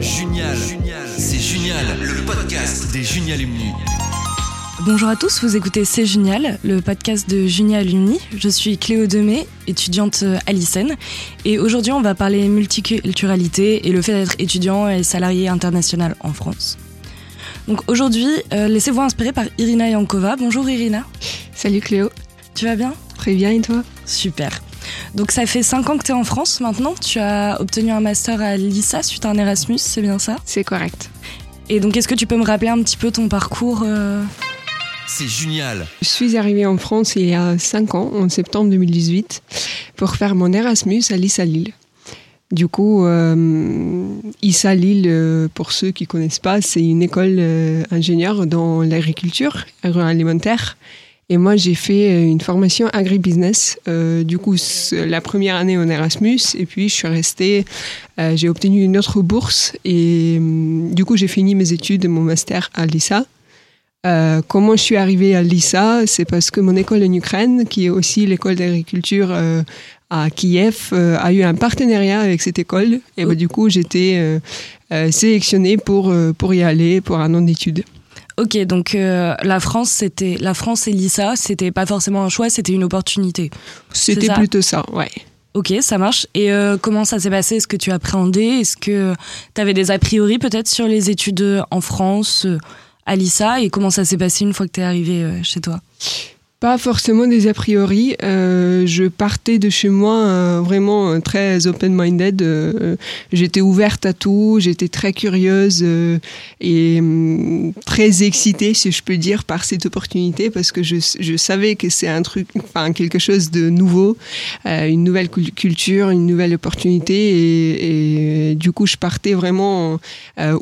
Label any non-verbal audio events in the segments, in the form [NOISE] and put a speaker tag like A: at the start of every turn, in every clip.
A: Junial, c'est Junial, le podcast des Junialumni.
B: Bonjour à tous, vous écoutez C'est Junial, le podcast de Junial Uni. Je suis Cléo Demey, étudiante à l'ICEN. Et aujourd'hui, on va parler multiculturalité et le fait d'être étudiant et salarié international en France. Donc aujourd'hui, euh, laissez-vous inspirer par Irina Yankova. Bonjour Irina.
C: Salut Cléo.
B: Tu vas bien?
C: Très bien et toi?
B: Super. Donc ça fait 5 ans que tu es en France maintenant. Tu as obtenu un master à l'ISA suite à un Erasmus, c'est bien ça?
C: C'est correct.
B: Et donc est-ce que tu peux me rappeler un petit peu ton parcours euh?
A: C'est Junial.
C: Je suis arrivée en France il y a 5 ans, en septembre 2018, pour faire mon Erasmus à l'ISA Lille. Du coup, euh, ISA Lille, euh, pour ceux qui connaissent pas, c'est une école euh, ingénieure dans l'agriculture agroalimentaire. Et moi, j'ai fait euh, une formation agribusiness. Euh, du coup, la première année en Erasmus, et puis je suis restée. euh, j'ai obtenu une autre bourse, et hum, du coup, j'ai fini mes études, mon master à l'ISA. Euh, comment je suis arrivée à l'ISA C'est parce que mon école en Ukraine, qui est aussi l'école d'agriculture euh, à Kiev, euh, a eu un partenariat avec cette école. Et bah, du coup, j'étais sélectionnée pour, pour y aller pour un an d'études.
B: Ok, donc euh, la France, c'était la France et l'ISA, c'était pas forcément un choix, c'était une opportunité.
C: C'était plutôt ça, ouais.
B: Ok, ça marche. Et euh, comment ça s'est passé? Est-ce que tu appréhendais? Est-ce que tu avais des a priori peut-être sur les études en France, euh, à l'ISA? Et comment ça s'est passé une fois que tu es arrivé euh, chez toi?
C: Pas forcément des a priori. Euh, je partais de chez moi euh, vraiment euh, très open-minded. euh, j'étais ouverte à tout, j'étais très curieuse euh, et hum, très excitée, si je peux dire, par cette opportunité parce que je, je savais que c'est un truc, enfin quelque chose de nouveau, euh, une nouvelle cul- culture, une nouvelle opportunité et, et du coup je partais vraiment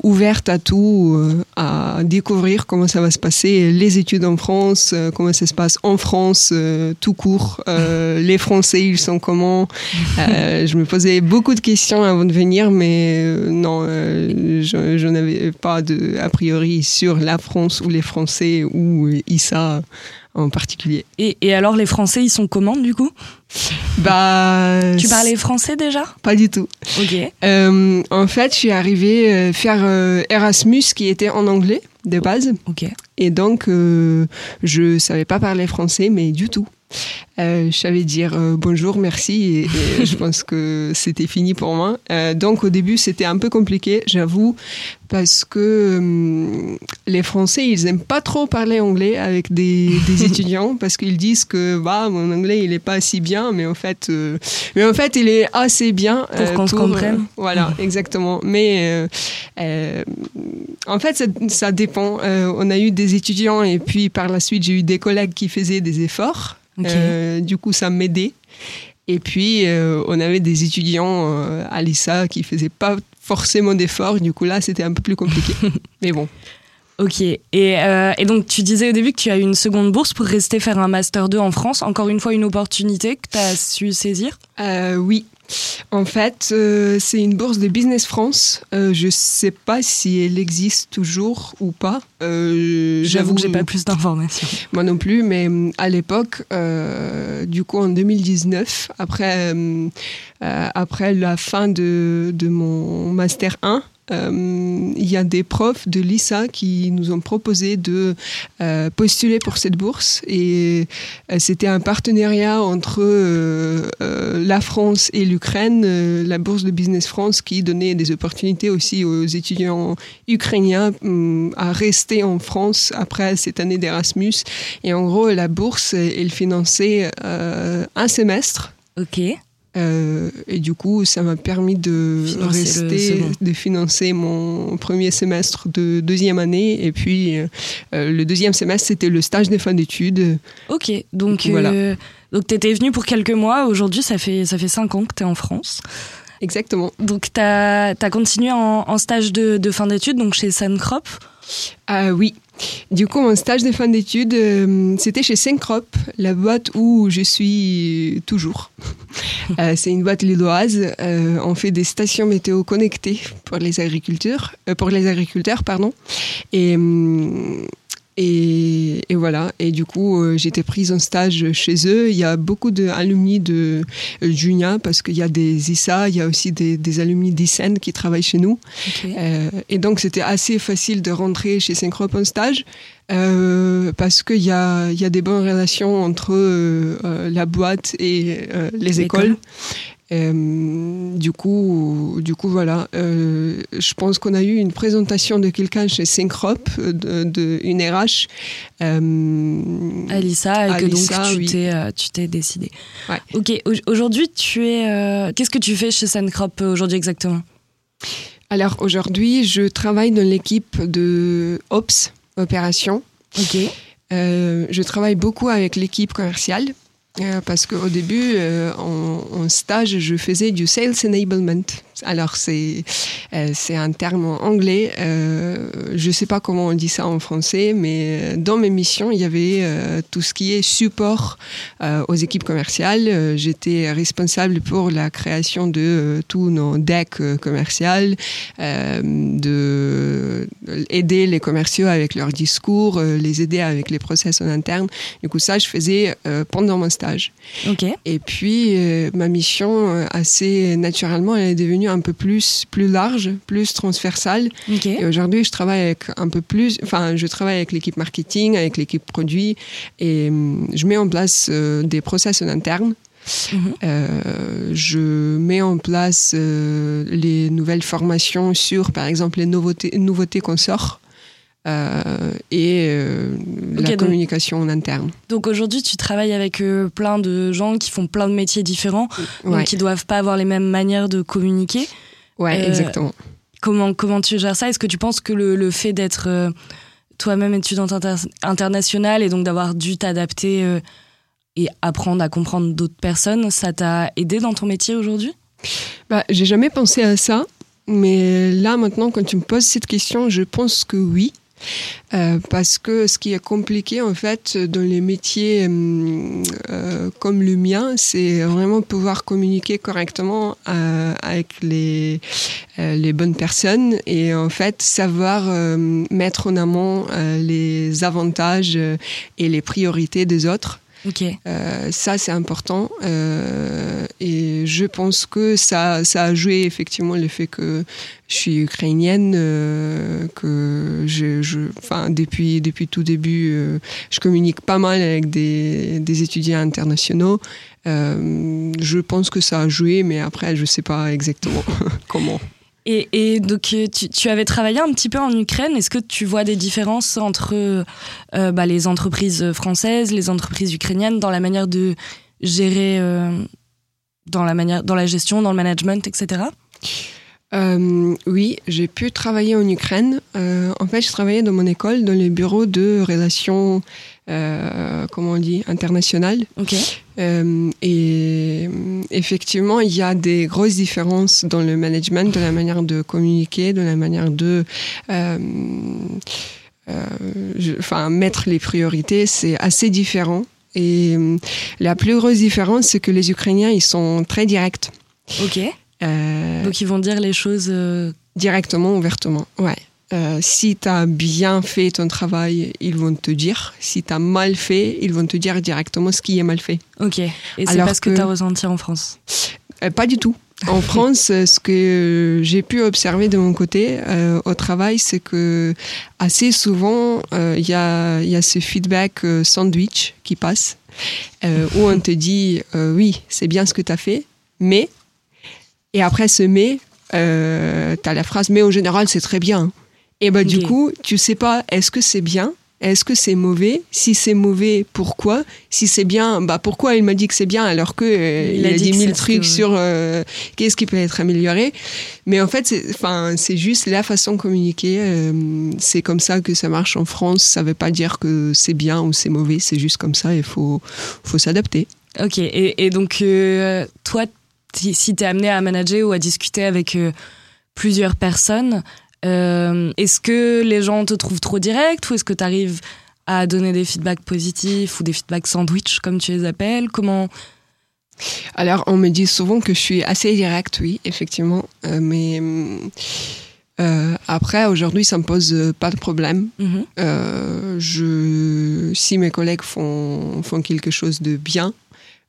C: ouverte à tout, à découvrir comment ça va se passer, les études en France, comment ça se passe en France, euh, tout court, euh, [LAUGHS] les Français, ils sont comment? Euh, je me posais beaucoup de questions avant de venir, mais non, je, n'avais pas de a priori sur la France ou les Français ou ISA en particulier.
B: et, et alors les Français, ils sont comment du coup?
C: Bah,
B: Tu parlais français déjà?
C: Pas du tout.
B: Ok.
C: Euh, en fait, je suis arrivée euh, faire euh, Erasmus qui était en anglais de base.
B: Ok.
C: Et donc, euh, je savais pas parler français, mais du tout. Euh, je savais dire euh, bonjour, merci, et, et je [LAUGHS] pense que c'était fini pour moi. Euh, donc, au début, c'était un peu compliqué, j'avoue, parce que les Français, ils aiment pas trop parler anglais avec des, des [LAUGHS] étudiants, parce qu'ils disent que bah, mon anglais, il est pas si bien, mais en fait, mais en fait, il est assez bien
B: Pour qu'on se comprenne.
C: voilà, [LAUGHS] exactement. Mais en fait, ça, ça dépend. On a eu des étudiants et puis par la suite, j'ai eu des collègues qui faisaient des efforts. Euh, du coup, ça m'aidait. Et puis, euh, on avait des étudiants euh, à l'ISA qui faisaient pas forcément d'efforts. Du coup, là, c'était un peu plus compliqué. [LAUGHS] Mais bon.
B: Ok. Et, euh, et donc tu disais au début que tu as eu une seconde bourse pour rester faire un master 2 en France. Encore une fois, une opportunité que tu as su saisir?
C: Oui. En fait, euh, c'est une bourse de Business France. Euh, je sais pas si elle existe toujours ou pas. Euh,
B: J'avoue que j'ai pas plus d'informations.
C: Moi non plus, mais à l'époque, du coup en 2019, après, après la fin de, de mon Master 1, euh, il y a des profs de l'ISA qui nous ont proposé de euh, postuler pour cette bourse et euh, c'était un partenariat entre la France et l'Ukraine, la bourse de Business France qui donnait des opportunités aussi aux étudiants ukrainiens hum, à rester en France après cette année d'Erasmus. Et en gros, la bourse, elle finançait un semestre.
B: Ok.
C: Euh, et du coup, ça m'a permis de
B: Financer
C: rester, de financer mon premier semestre de deuxième année. Et puis, euh, euh, le deuxième semestre, c'était le stage de fin d'études.
B: Ok. Donc,
C: Voilà.
B: euh, donc tu étais venu pour quelques mois. Aujourd'hui, ça fait, ça fait 5 ans que tu es en France.
C: Exactement.
B: Donc tu as, continué en, en stage de, de fin d'études, donc chez Suncrop.
C: Ah oui. Du coup, mon stage de fin d'études, euh, c'était chez Syncrop, la boîte où je suis toujours. [LAUGHS] Euh, c'est une boîte lilloise. Euh, on fait des stations météo connectées pour les agriculteurs, pour les agriculteurs, pardon. Et hum, Et, et, voilà. Et du coup, euh, été prise en stage chez eux. Il y a beaucoup d'alumni de euh, Junia parce qu'il y a des ISA, il y a aussi des, des alumni d'ISEN qui travaillent chez nous. Euh, et donc, c'était assez facile de rentrer chez Synchrop en stage. euh, parce qu'il y a, y a des bonnes relations entre la boîte et les écoles. Euh, du coup, du coup, voilà. Euh, je pense qu'on a eu une présentation de quelqu'un chez Synchrop, euh, de, de une RH. Euh,
B: Alissa, et que donc tu t'es tu t'es décidé.
C: Ouais.
B: Ok, au- aujourd'hui tu es. Qu'est-ce que tu fais chez Suncrop euh, aujourd'hui exactement?
C: Alors aujourd'hui, je travaille dans l'équipe de Ops, opération.
B: Ok.
C: Je travaille beaucoup avec l'équipe commerciale parce qu'au début, euh, en, en stage, je faisais du sales enablement. Alors c'est euh, c'est un terme anglais. Euh, je sais pas comment on dit ça en français, mais dans mes missions, il y avait euh, tout ce qui est support euh, aux équipes commerciales. Euh, J'étais responsable pour la création de euh, tous nos decks euh, commerciales, euh, de aider les commerciaux avec leur discours, euh, les aider avec les process en interne. Du coup, ça, je faisais euh, pendant mon stage.
B: Ok.
C: Et puis, euh, ma mission, euh, assez naturellement, elle est devenue un peu plus, plus large, plus transversale. Et aujourd'hui, je travaille avec un peu plus, enfin, je travaille avec l'équipe marketing, avec l'équipe produit, et hum, je mets en place euh, des process en interne.
B: Mhm.
C: Euh, je mets en place euh, les nouvelles formations sur, par exemple, les nouveautés, nouveautés qu'on sort. Euh, et euh, la
B: donc-
C: communication en interne.
B: Donc aujourd'hui tu travailles avec euh, plein de gens qui font plein de métiers différents,
C: Ouais,
B: donc qui doivent pas avoir les mêmes manières de communiquer.
C: ouais exactement.
B: Comment, comment tu gères ça? Est-ce que tu penses que le, le fait d'être toi-même étudiante inter- internationale et donc d'avoir dû t'adapter et apprendre à comprendre d'autres personnes, ça t'a aidé dans ton métier aujourd'hui?
C: Bah, j'ai jamais pensé à ça, mais là maintenant, quand tu me poses cette question, je pense que oui. Euh, parce que ce qui est compliqué en fait dans les métiers hum, euh, comme le mien, c'est vraiment pouvoir communiquer correctement euh, avec les, euh, bonnes personnes et en fait savoir euh, mettre en amont euh, les avantages euh, et les priorités des autres.
B: Ok.
C: Euh, ça, c'est important. Euh, et je pense que ça, ça a joué effectivement le fait que je suis ukrainienne, euh, que je, je, depuis, depuis tout début, je communique pas mal avec des, des étudiants internationaux. Je pense que ça a joué, mais après, je sais pas exactement [LAUGHS] comment.
B: Et, donc, euh, tu, tu avais travaillé un petit peu en Ukraine. Est-ce que tu vois des différences entre euh, bah, les entreprises françaises, les entreprises ukrainiennes dans la manière de gérer, euh, dans, la manière, dans la gestion, dans le management, etc.
C: Euh, oui, j'ai pu travailler en Ukraine. Euh, en fait, je travaillais dans mon école, dans les bureaux de relations, euh, comment on dit, internationales.
B: Ok.
C: Euh, et effectivement, il y a des grosses différences dans le management, dans la manière de communiquer, dans la manière de enfin, mettre les priorités. C'est assez différent. Et la plus grosse différence, c'est que les Ukrainiens, ils sont très directs.
B: Ok.
C: Euh,
B: Donc, ils vont dire les choses. euh,
C: Directement, ouvertement, ouais. Euh, si tu as bien fait ton travail, ils vont te dire. Si tu as mal fait, ils vont te dire directement ce qui est mal fait.
B: Ok. Et c'est pas ce que,
C: que-
B: tu as ressenti en France.
C: Pas du tout. En [LAUGHS] France, ce que j'ai pu observer de mon côté euh, au travail, c'est que assez souvent, euh, il y, a, y a ce feedback sandwich qui passe, où on te dit oui, c'est bien ce que tu as fait, mais. Et après ce mais, euh, tu as la phrase mais au général, c'est très bien. Et bah, du coup, tu sais pas, est-ce que c'est bien? Est-ce que c'est mauvais? Si c'est mauvais, pourquoi? Si c'est bien, bah pourquoi il m'a dit que c'est bien alors que euh,
B: Il
C: il,
B: a dit
C: mille trucs
B: que-
C: sur euh, qu'est-ce qui peut être amélioré? Mais en fait, c'est, enfin, c'est juste la façon de communiquer. euh, c'est comme ça que ça marche en France. Ça veut pas dire que c'est bien ou c'est mauvais. C'est juste comme ça. Il faut, faut s'adapter.
B: Ok. Et, et donc, toi, si tu es amené à manager ou à discuter avec euh, plusieurs personnes, euh, est-ce que les gens te trouvent trop direct ou est-ce que tu arrives à donner des feedbacks positifs ou des feedbacks sandwich, comme tu les appelles? Comment?
C: Alors, on me dit souvent que je suis assez directe, oui, effectivement. Euh, mais Euh, après, aujourd'hui, ça me pose pas de problème.
B: Mhm.
C: Je, si mes collègues font, font quelque chose de bien,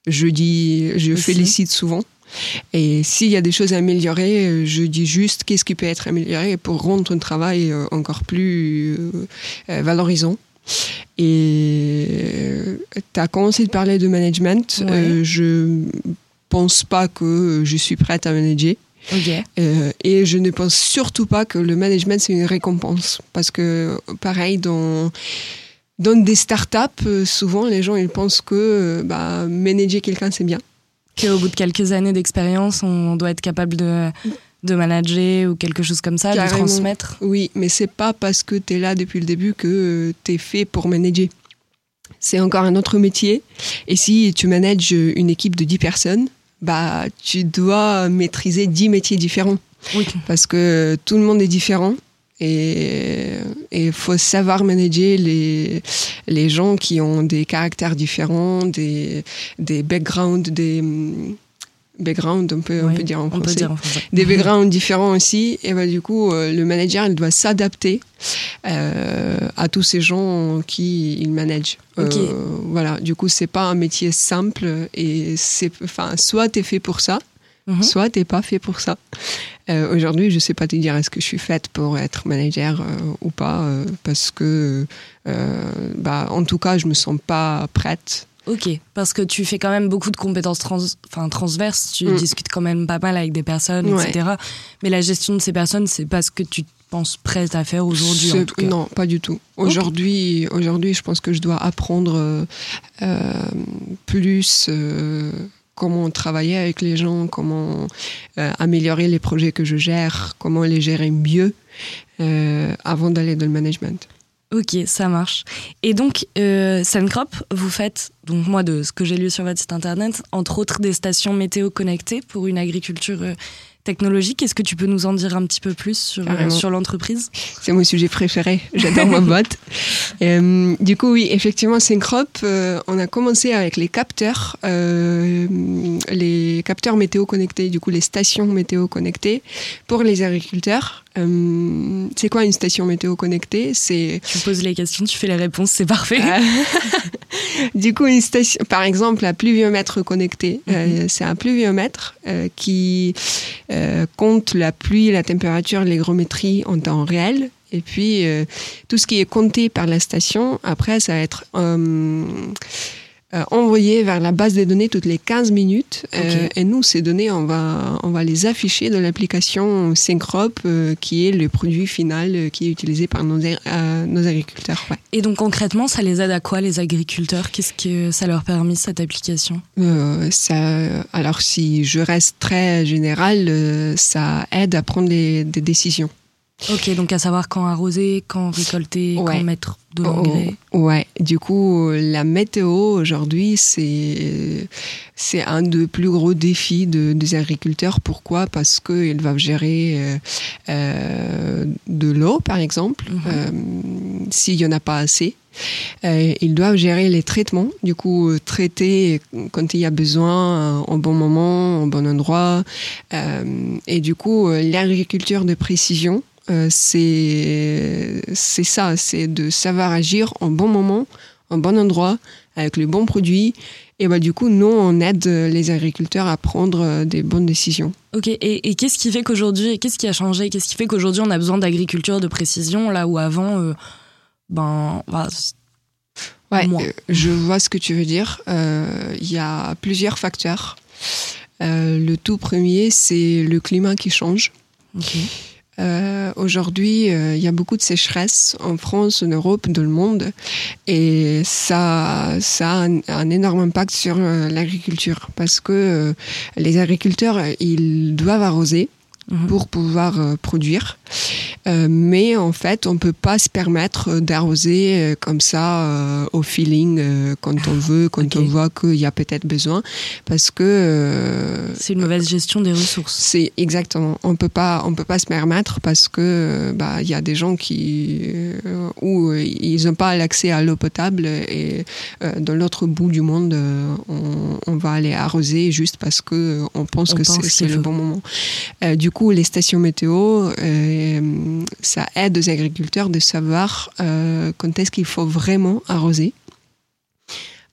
C: je dis, je
B: Aussi.
C: félicite souvent. Et s'il y a des choses à améliorer, je dis juste qu'est-ce qui peut être amélioré pour rendre ton travail euh, encore plus euh, euh, valorisant. Et tu as commencé de parler de management.
B: Ouais.
C: Euh, je pense pas que je suis prête à manager.
B: Ok.
C: Euh, et je ne pense surtout pas que le management, c'est une récompense. Parce que, pareil, dans, dans des startups, euh, souvent, les gens, ils pensent que euh, bah, manager quelqu'un, c'est bien.
B: Qu'au bout de quelques années d'expérience, on doit être capable de, de manager ou quelque chose comme ça, de transmettre.
C: Oui, mais c'est pas parce que tu es là depuis le début que tu es fait pour manager. C'est encore un autre métier. Et si tu manages une équipe de 10 personnes, bah, tu dois maîtriser 10 métiers différents.
B: Oui.
C: parce que tout le monde est différent et il faut savoir manager les, les gens qui ont des caractères différents, des, des backgrounds, des backgrounds, on peut, on
B: Oui,
C: peut dire en français.
B: peut dire en français.
C: Des [LAUGHS] backgrounds différents aussi, et bah, du coup, euh, le manager il doit s'adapter euh, à tous ces gens qui il manage. Euh, voilà, du coup, c'est pas un métier simple, et c'est, enfin, soit t'es fait pour ça,
B: Mhm.
C: soit t'es pas fait pour ça. Euh, Aujourd'hui, je sais pas te dire est-ce que je suis faite pour être manager euh, ou pas, euh, parce que, bah, en tout cas, je me sens pas prête.
B: Ok, parce que tu fais quand même beaucoup de compétences trans, transverses, tu
C: Mm.
B: discutes quand même pas mal avec des personnes,
C: Ouais.
B: etc. Mais la gestion de ces personnes, c'est pas ce que tu penses prête à faire aujourd'hui.
C: Non, pas du tout. Aujourd'hui, aujourd'hui, je pense que je dois apprendre euh, plus euh, comment travailler avec les gens, comment euh, améliorer les projets que je gère, comment les gérer mieux euh, avant d'aller dans le management.
B: Ok, ça marche. Et donc, euh, Suncrop, vous faites, donc moi, de ce que j'ai lu sur votre site internet, entre autres des stations météo connectées pour une agriculture technologique. Est-ce que tu peux nous en dire un petit peu plus sur, euh, sur l'entreprise?
C: C'est mon sujet préféré. J'adore ma boîte. [LAUGHS] Euh, du coup, oui, effectivement, Syncrop, euh, on a commencé avec les capteurs, euh, les capteurs météo connectés, du coup, les stations météo connectées pour les agriculteurs. Euh, c'est quoi une station météo connectée? C'est
B: Tu poses les questions, tu fais les réponses, c'est parfait.
C: Euh, [LAUGHS] du coup, une station, par exemple, un pluviomètre connecté, euh, c'est un pluviomètre euh, qui compte la pluie, la température, l'hygrométrie en temps réel. Et puis, tout ce qui est compté par la station, après, ça va être euh, vers la base des données toutes les 15 minutes. Euh, et nous, ces données, on va, on va les afficher dans l'application Syncrop, euh, qui est le produit final euh, qui est utilisé par nos, nos agriculteurs. Ouais.
B: Et donc concrètement, ça les aide à quoi les agriculteurs? Qu'est-ce que ça leur permet cette application?
C: Ça, alors si je reste très général, ça aide à prendre des, des décisions.
B: Ok, donc à savoir quand arroser, quand récolter,
C: Ouais.
B: quand mettre de l'engrais.
C: Oh, ouais, du coup, la météo aujourd'hui, c'est c'est un des plus gros défis de- des agriculteurs. Pourquoi? Parce qu'ils doivent gérer euh, euh, de l'eau, par exemple,
B: Mhm.
C: euh, s'il y en a pas assez. Euh, ils doivent gérer les traitements, du coup traiter quand il y a besoin, au bon moment, au bon endroit. Euh, et du coup, l'agriculture de précision, euh, c'est ça, c'est de savoir agir au bon moment, au bon endroit, avec le bon produit. Et bah, du coup, nous, on aide les agriculteurs à prendre euh, des bonnes décisions.
B: Ok, et, et qu'est-ce qui fait qu'aujourd'hui, qu'est-ce qui a changé? Qu'est-ce qui fait qu'aujourd'hui on a besoin d'agriculture de précision là où avant, euh, ben, bah,
C: Ouais,
B: Moins?
C: euh, je vois ce que tu veux dire. Il y a plusieurs facteurs. Le tout premier, c'est le climat qui change.
B: ok.
C: Euh, Aujourd'hui, euh, il y a beaucoup de sécheresse en France, en Europe, dans le monde, et ça, ça a un, un énorme impact sur euh, l'agriculture parce que euh, les agriculteurs, ils doivent arroser
B: Mhm.
C: pour pouvoir euh, produire. Euh, mais en fait, on peut pas se permettre d'arroser euh, comme ça au feeling quand on veut, quand on voit qu'il y a peut-être besoin, parce que
B: C'est une mauvaise gestion des ressources.
C: c'est exactement. On on peut pas se permettre parce que bah il y a des gens qui où ils n'ont pas l'accès à l'eau potable et dans l'autre bout du monde, on, on va aller arroser juste parce que on pense
B: On
C: que c'est le
B: faut.
C: bon moment. Euh, du coup, les stations météo, euh, ça aide aux agriculteurs de savoir euh, quand est-ce qu'il faut vraiment arroser.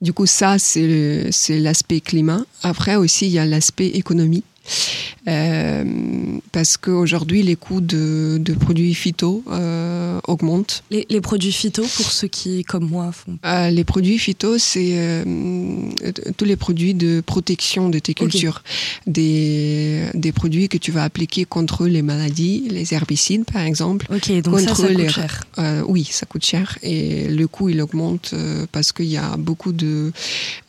C: Du coup, ça, c'est l'aspect climat. Après aussi, il y a l'aspect économie. Euh, parce qu'aujourd'hui, les coûts de, de produits phyto euh, augmentent.
B: Les, les produits phyto, pour ceux qui, comme moi, font.
C: Euh, les produits phyto, c'est tous les produits de protection de tes cultures. Des, des produits que tu vas appliquer contre les maladies, les herbicides par exemple.
B: Ok, donc ça, coûte
C: les-
B: cher.
C: Oui, ça coûte cher et le coût il augmente parce qu'il y a beaucoup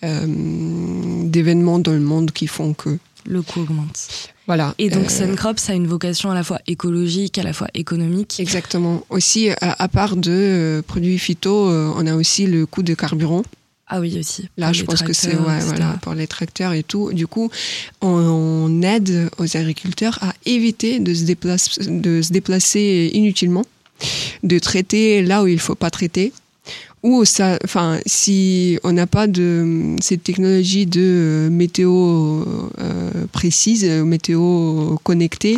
C: d'événements dans le monde qui font que
B: Le coût augmente.
C: voilà.
B: Et donc,
C: Euh,
B: Suncrop, ça a une vocation à la fois écologique, à la fois économique.
C: Exactement. Aussi, à, à part de euh, produits phyto, euh, on a aussi le coût de carburant.
B: Ah oui, aussi.
C: Là, je pense que c'est ouais, voilà, pour les tracteurs et tout. Du coup, on, on aide aux agriculteurs à éviter de se, déplacer, de se déplacer inutilement, de traiter là où il faut pas traiter. Ou ça, enfin, si on n'a pas de cette technologie de euh, météo euh, précise, euh, météo connectée,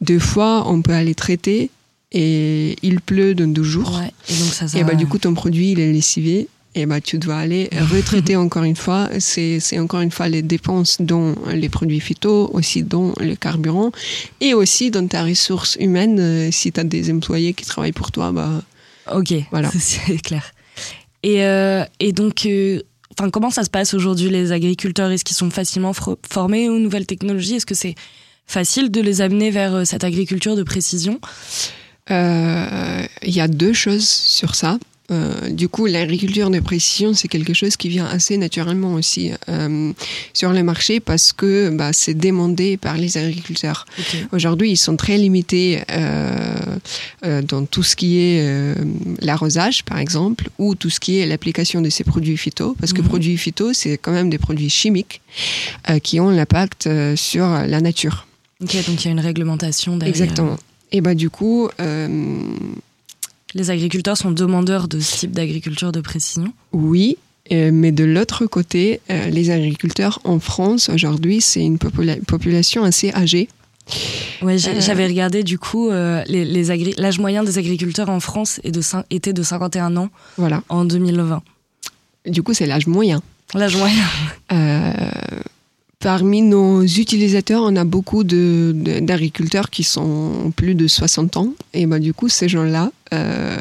C: deux fois on peut aller traiter et il pleut dans deux jours.
B: Ouais, et donc ça, ça
C: Et bah, du coup, ton produit, il est lessivé. Et bah, tu dois aller [LAUGHS] retraiter encore une fois. C'est c'est encore une fois les dépenses dont les produits phyto, aussi dont le carburant, et aussi dans ta ressource humaine. euh, Si tu as des employés qui travaillent pour toi, bah,
B: Ok,
C: Voilà. [LAUGHS]
B: c'est clair. Et, euh, et donc, euh, comment ça se passe aujourd'hui les agriculteurs? Est-ce qu'ils sont facilement formés aux nouvelles technologies? Est-ce que c'est facile de les amener vers euh, cette agriculture de précision?
C: Il y a deux choses sur ça. Euh, du coup, l'agriculture de précision, c'est quelque chose qui vient assez naturellement aussi euh, sur le marché parce que bah, c'est demandé par les agriculteurs. Aujourd'hui, ils sont très limités euh, dans tout ce qui est l'arrosage, par exemple, ou tout ce qui est l'application de ces produits phyto, parce que
B: Mhm.
C: produits phyto, c'est quand même des produits chimiques qui ont l'impact sur la nature.
B: Ok, donc il y a une réglementation derrière.
C: Exactement. Et bah du coup, euh,
B: Les agriculteurs sont demandeurs de ce type d'agriculture de précision.
C: oui. euh, mais de l'autre côté, euh, les agriculteurs en France aujourd'hui, c'est une popula- population assez âgée.
B: Ouais,
C: Euh.
B: j'avais regardé du coup euh, les, les agri- l'âge moyen des agriculteurs en France est de cin- était de 51 ans
C: Voilà.
B: en 2020.
C: Du coup, c'est l'âge moyen.
B: L'âge moyen.
C: Euh, parmi nos utilisateurs, on a beaucoup de- de- d'agriculteurs qui sont plus de 60 ans. Et bah, du coup, ces gens-là, euh,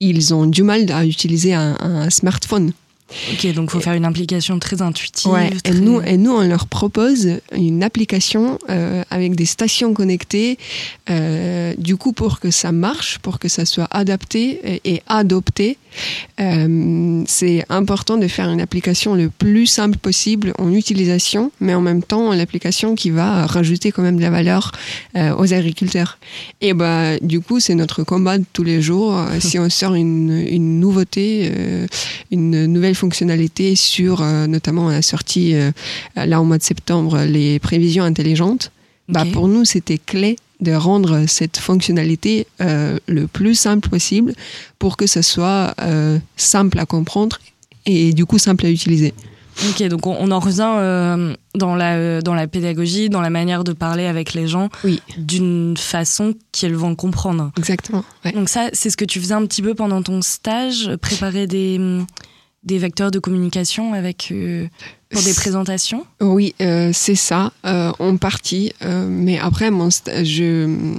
C: ils ont du mal à utiliser un, un smartphone.
B: Ok, donc faut faire une implication très intuitive.
C: Ouais, et, nous, et nous, on leur propose une application euh, avec des stations connectées, euh, du coup, pour que ça marche, pour que ça soit adapté et, et adopté. Euh, c'est important de faire une application le plus simple possible en utilisation, mais en même temps, l'application qui va rajouter quand même de la valeur euh, aux agriculteurs. Et bah, du coup, c'est notre combat de tous les jours. Euh, si on sort une, une nouveauté, euh, une nouvelle fonctionnalité sur, notamment, on a sorti euh, là au mois de septembre les prévisions intelligentes. Bah, pour nous, c'était clé de rendre cette fonctionnalité euh, le plus simple possible pour que ça soit euh, simple à comprendre et du coup simple à utiliser.
B: Ok, donc on, on en revient euh, dans, la, dans la pédagogie, dans la manière de parler avec les gens
C: Oui.
B: d'une façon qu'ils vont comprendre.
C: Exactement. ouais.
B: Donc ça, c'est ce que tu faisais un petit peu pendant ton stage, préparer des, des vecteurs de communication avec euh, pour des présentations.
C: Oui, euh, c'est ça, euh, en partie. euh, mais après, mon je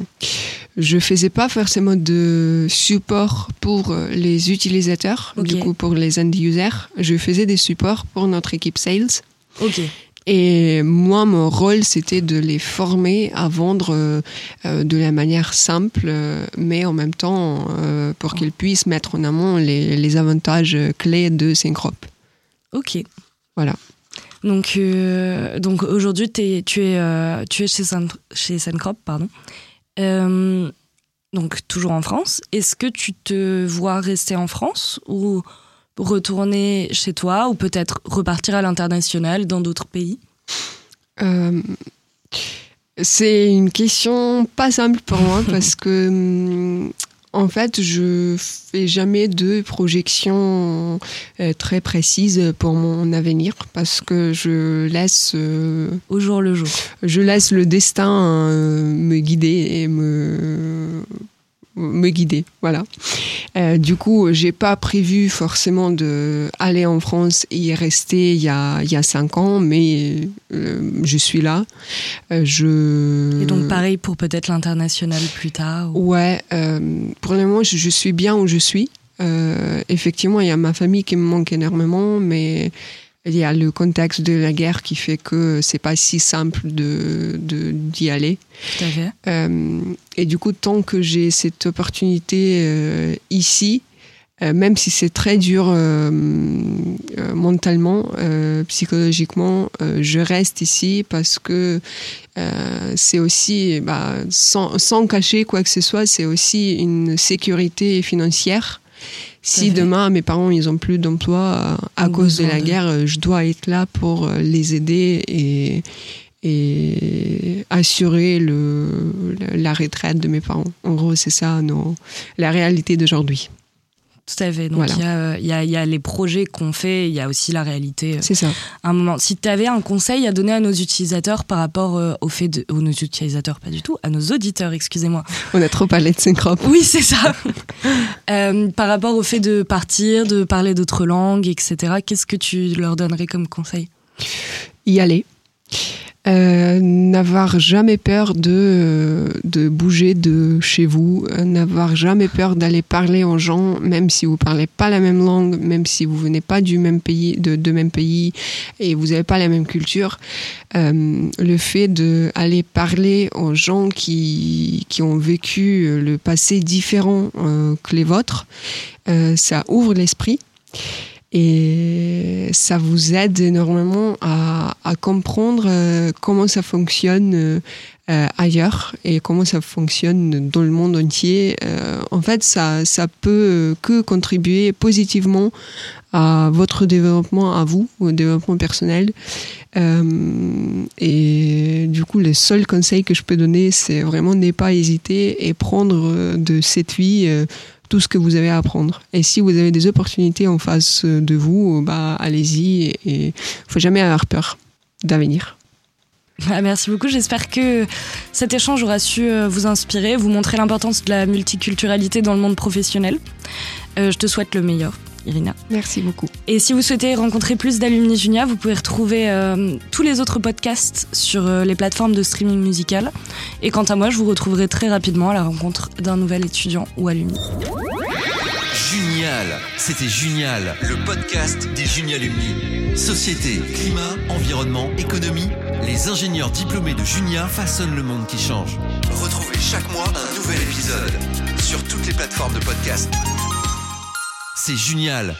C: je faisais pas forcément de support pour euh, les utilisateurs, du coup pour les end users. Je faisais des supports pour notre équipe sales.
B: Ok.
C: Et moi, mon rôle, c'était de les former à vendre euh, euh, de la manière simple, euh, mais en même temps euh, pour qu'ils puissent mettre en amont les, les avantages clés de Syncrop.
B: Ok.
C: Voilà.
B: Donc, euh, donc aujourd'hui, tu es, tu es chez, chez Suncrop, pardon. Donc toujours en France. Est-ce que tu te vois rester en France ou retourner chez toi ou peut-être repartir à l'international dans d'autres pays
C: euh, C'est une question pas simple pour moi [LAUGHS] parce que hum, en fait, je fais jamais de projection euh, très précise pour mon avenir parce que je laisse euh,
B: au jour le jour.
C: Je laisse le destin me guider et me me guider, voilà. Euh, du coup, j'ai pas prévu forcément de aller en France et y rester il y a, il y a cinq ans, mais euh, je suis là.
B: Euh, je... Et donc pareil pour peut-être l'international plus tard
C: Ouais, pour le moment, je, je, suis bien où je suis. effectivement, il y a ma famille qui me manque énormément, mais il y a le contexte de la guerre qui fait que c'est pas si simple de d'y aller.
B: Tout à fait.
C: Euh, et du coup, tant que j'ai cette opportunité euh, ici, euh, même si c'est très dur mentalement, psychologiquement, je reste ici parce que c'est aussi, bah, sans, sans cacher quoi que ce soit, c'est aussi une sécurité financière si demain mes parents ils ont plus d'emploi à, cause de la guerre, euh, je dois être là pour euh, les aider et, et assurer le, la retraite de mes parents. En gros, c'est ça non, la réalité d'aujourd'hui.
B: Tout à fait. Donc il y, a, y, a, les projets qu'on fait, il y a aussi la réalité.
C: Euh, c'est ça.
B: Un moment. Si tu avais un conseil à donner à nos utilisateurs par rapport euh, au fait de, aux nos utilisateurs pas du tout, à nos auditeurs, excusez-moi.
C: On a trop parlé de synchrope.
B: Oui, c'est ça. [LAUGHS] euh, par rapport au fait de partir, de parler d'autres langues, etc. Qu'est-ce que tu leur donnerais comme conseil?
C: Y aller. Euh, n'avoir jamais peur de, de bouger de chez vous, euh, n'avoir jamais peur d'aller parler aux gens, même si vous parlez pas la même langue, même si vous venez pas du même pays, de, de même pays et vous n'avez pas la même culture. Euh, le fait d'aller parler aux gens qui, qui ont vécu le passé différent euh, que les vôtres, euh, ça ouvre l'esprit. Et ça vous aide énormément à, à comprendre euh, comment ça fonctionne euh, euh, ailleurs et comment ça fonctionne dans le monde entier. En fait, ça, ça peut que contribuer positivement à votre développement, à vous, au développement personnel. Et du coup, le seul conseil que je peux donner, c'est vraiment ne pas hésiter et prendre de cette vie tout ce que vous avez à apprendre. Et si vous avez des opportunités en face de vous, bah, allez-y et il faut jamais avoir peur d'avenir.
B: Ah, merci beaucoup. J'espère que cet échange aura su euh, vous inspirer, vous montrer l'importance de la multiculturalité dans le monde professionnel. Euh, je te souhaite le meilleur. Irina.
C: Merci beaucoup.
B: Et si vous souhaitez rencontrer plus d'alumni Junia, vous pouvez retrouver euh, tous les autres podcasts sur euh, les plateformes de streaming musical. Et quant à moi, je vous retrouverai très rapidement à la rencontre d'un nouvel étudiant ou alumni.
A: Junial, c'était Junial, le podcast des Junialumni. Société, climat, environnement, économie, les ingénieurs diplômés de Junia façonnent le monde qui change. Retrouvez chaque mois un nouvel épisode sur toutes les plateformes de podcast. C'est Junial,